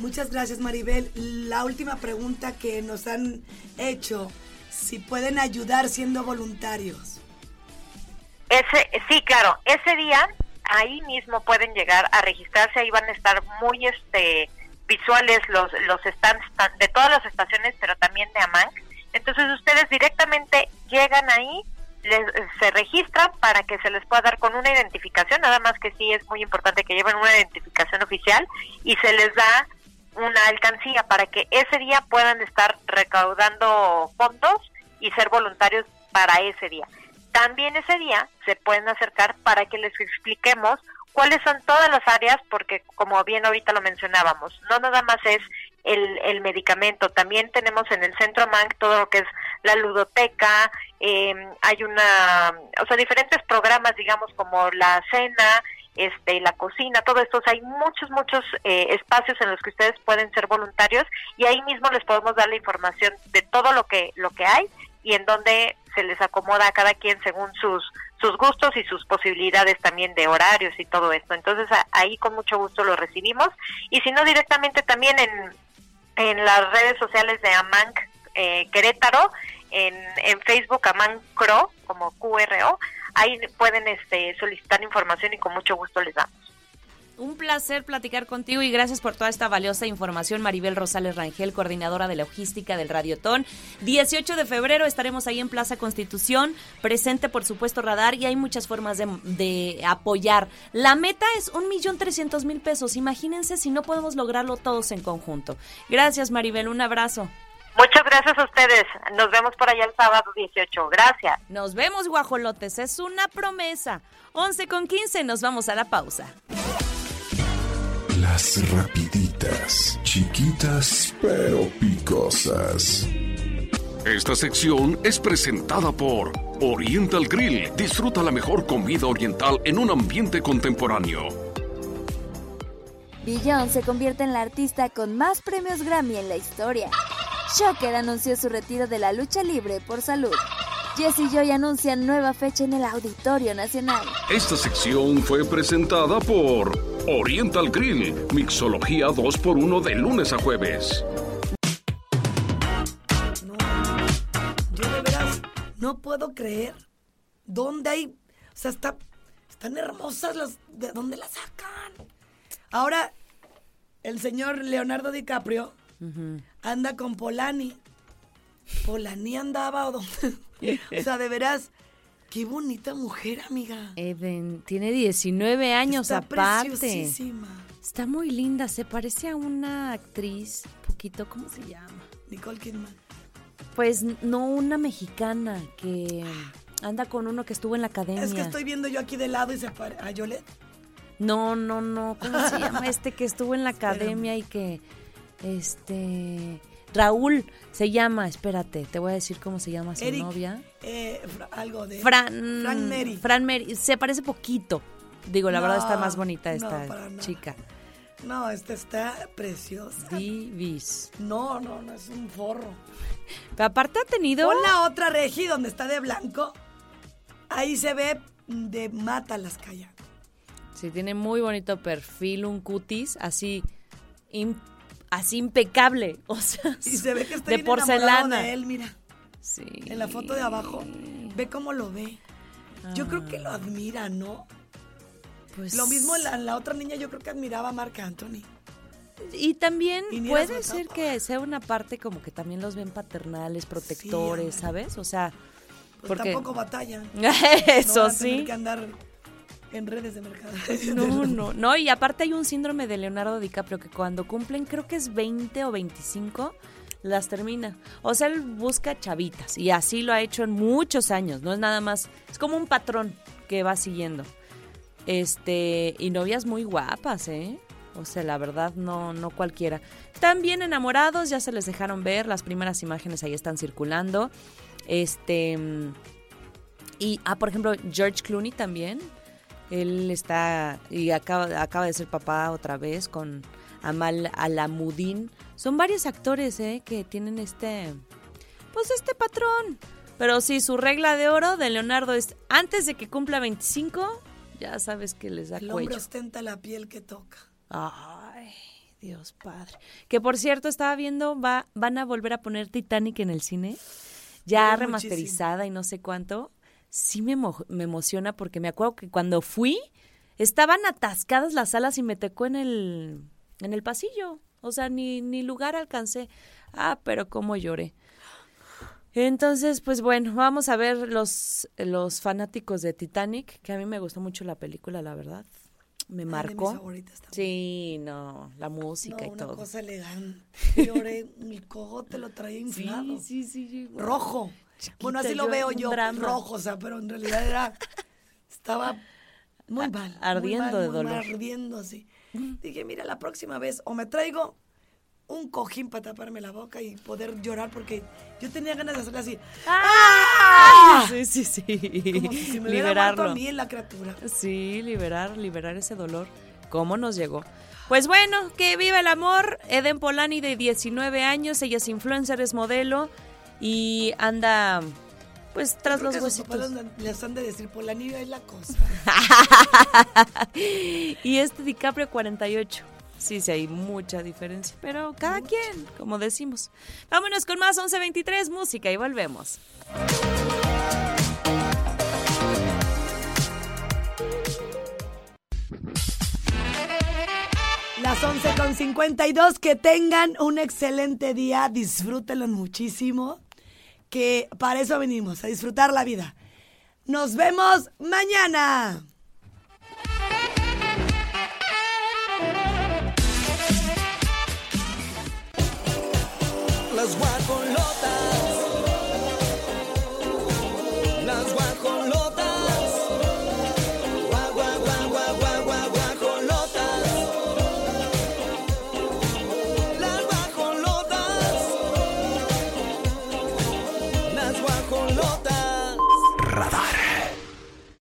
Muchas gracias Maribel. La última pregunta que nos han hecho, si pueden ayudar siendo voluntarios. Ese sí, claro, ese día ahí mismo pueden llegar a registrarse, ahí van a estar muy este visuales los los stands de todas las estaciones, pero también de AMAN. Entonces ustedes directamente llegan ahí, les, se registran para que se les pueda dar con una identificación, nada más que sí es muy importante que lleven una identificación oficial y se les da una alcancía para que ese día puedan estar recaudando fondos y ser voluntarios para ese día. También ese día se pueden acercar para que les expliquemos cuáles son todas las áreas, porque como bien ahorita lo mencionábamos, no nada más es el, el medicamento, también tenemos en el Centro MANC todo lo que es la ludoteca, eh, hay una, o sea, diferentes programas, digamos, como la cena, este, la cocina, todo esto, hay muchos, muchos eh, espacios en los que ustedes pueden ser voluntarios y ahí mismo les podemos dar la información de todo lo que, lo que hay y en donde se les acomoda a cada quien según sus sus gustos y sus posibilidades también de horarios y todo esto. Entonces ahí con mucho gusto lo recibimos y si no directamente también en, en las redes sociales de Amanc eh, Querétaro, en, en Facebook Amancro como QRO, ahí pueden este, solicitar información y con mucho gusto les damos. Un placer platicar contigo y gracias por toda esta valiosa información, Maribel Rosales Rangel, coordinadora de logística del Radiotón. 18 de febrero estaremos ahí en Plaza Constitución, presente por supuesto Radar y hay muchas formas de, de apoyar. La meta es un millón trescientos mil pesos. Imagínense si no podemos lograrlo todos en conjunto. Gracias, Maribel. Un abrazo. Muchas gracias a ustedes. Nos vemos por allá el sábado 18. Gracias. Nos vemos, guajolotes. Es una promesa. 11 con 15. Nos vamos a la pausa. Las rapiditas, chiquitas pero picosas. Esta sección es presentada por Oriental Grill. Disfruta la mejor comida oriental en un ambiente contemporáneo. Beyoncé se convierte en la artista con más premios Grammy en la historia. Shocker anunció su retiro de la lucha libre por salud. Jesse Joy anuncia nueva fecha en el Auditorio Nacional. Esta sección fue presentada por Oriental Grill, mixología 2x1 de lunes a jueves. Yo de veras no puedo creer dónde hay, o sea, está, están hermosas las, ¿de dónde las sacan? Ahora, el señor Leonardo DiCaprio anda con Polani. Polani andaba o dónde, o sea, de veras, qué bonita mujer, amiga. Eben, tiene 19 años Está aparte. preciosísima. Está muy linda, se parece a una actriz, poquito, ¿cómo se llama? Nicole Kidman. Pues no una mexicana que anda con uno que estuvo en la academia. Es que estoy viendo yo aquí de lado y se parece a Yolette. No, no, no, ¿cómo se llama este que estuvo en la academia y que este Raúl se llama, espérate, te voy a decir cómo se llama su Eric, novia. eh, algo de Fran Frank Mary. Fran Mary, se parece poquito. Digo, la verdad está más bonita esta chica. No, esta está preciosa. Divis. No, no, no, es un forro. Pero aparte ha tenido Pon la otra regi donde está de blanco. Ahí se ve de mata las calles. Sí, tiene muy bonito perfil, un cutis así, así impecable. O sea, Y se ve que está de bien porcelana. de él, mira. Sí. En la foto de abajo. Ve cómo lo ve. Yo creo que Ah. lo admira, ¿no? Pues- Lo mismo la, la otra niña, yo creo que admiraba a Marc Anthony. Y también Y puede ser que sea una parte como que también los ven paternales, protectores, ¿sabes? O sea, Pues porque tampoco batallan. Eso No van a tener sí. que andar en redes de mercado. No, no, no, y aparte hay un síndrome de Leonardo DiCaprio que cuando cumplen, creo que es 20 o 25, las termina. O sea, él busca chavitas y así lo ha hecho en muchos años, no es nada más, es como un patrón que va siguiendo. Este, y novias muy guapas, ¿eh? O sea, la verdad, no, no cualquiera. Bien enamorados, ya se les dejaron ver, las primeras imágenes ahí están circulando. Este, y, ah, por ejemplo, George Clooney también. Él está y acaba, acaba de ser papá otra vez con Amal Alamudin. Son varios actores ¿eh? que tienen este, pues este patrón. Pero sí, su regla de oro de Leonardo es antes de que cumpla 25, ya sabes que les da El hombre cuello. ostenta la piel que toca. Ay, Dios padre. Que por cierto, estaba viendo, va, van a volver a poner Titanic en el cine. Ya remasterizada y no sé cuánto. Sí me, emo- me emociona porque me acuerdo que cuando fui, estaban atascadas las salas y me tocó en el, en el pasillo. O sea, ni, ni lugar alcancé. Ah, pero cómo lloré. Entonces, pues bueno, vamos a ver los, los fanáticos de Titanic, que a mí me gustó mucho la película, la verdad. Me de mis marcó. favoritas también. Sí, no, la música No, y una todo. cosa elegante. Lloré, el cogote lo traía inflado. sí, sí. Rojo. Bueno, así lo yo, veo yo, drama. rojo, o sea, pero en realidad era, estaba muy mal. muy ardiendo mal, de muy mal, dolor. ardiendo, así. Dije, mira, la próxima vez o me traigo un cojín para taparme la boca y poder llorar porque yo tenía ganas de hacerle así. ¡Ah! Sí, sí, sí. Como si me Liberarlo. a mí en la criatura. Sí, liberar, liberar ese dolor. ¿Cómo nos llegó? Pues bueno, que viva el amor. Eden Polani de 19 años, ella es influencer, es modelo y anda pues tras los huesitos. les han- de decir, por la es la cosa. y este DiCaprio 48. Sí, sí, hay mucha diferencia, pero cada quien, como decimos. Vámonos con más 1123 música y volvemos. Las 11 con 52, que tengan un excelente día, disfrútenlo muchísimo, que para eso venimos, a disfrutar la vida. Nos vemos mañana. Las guacolotas.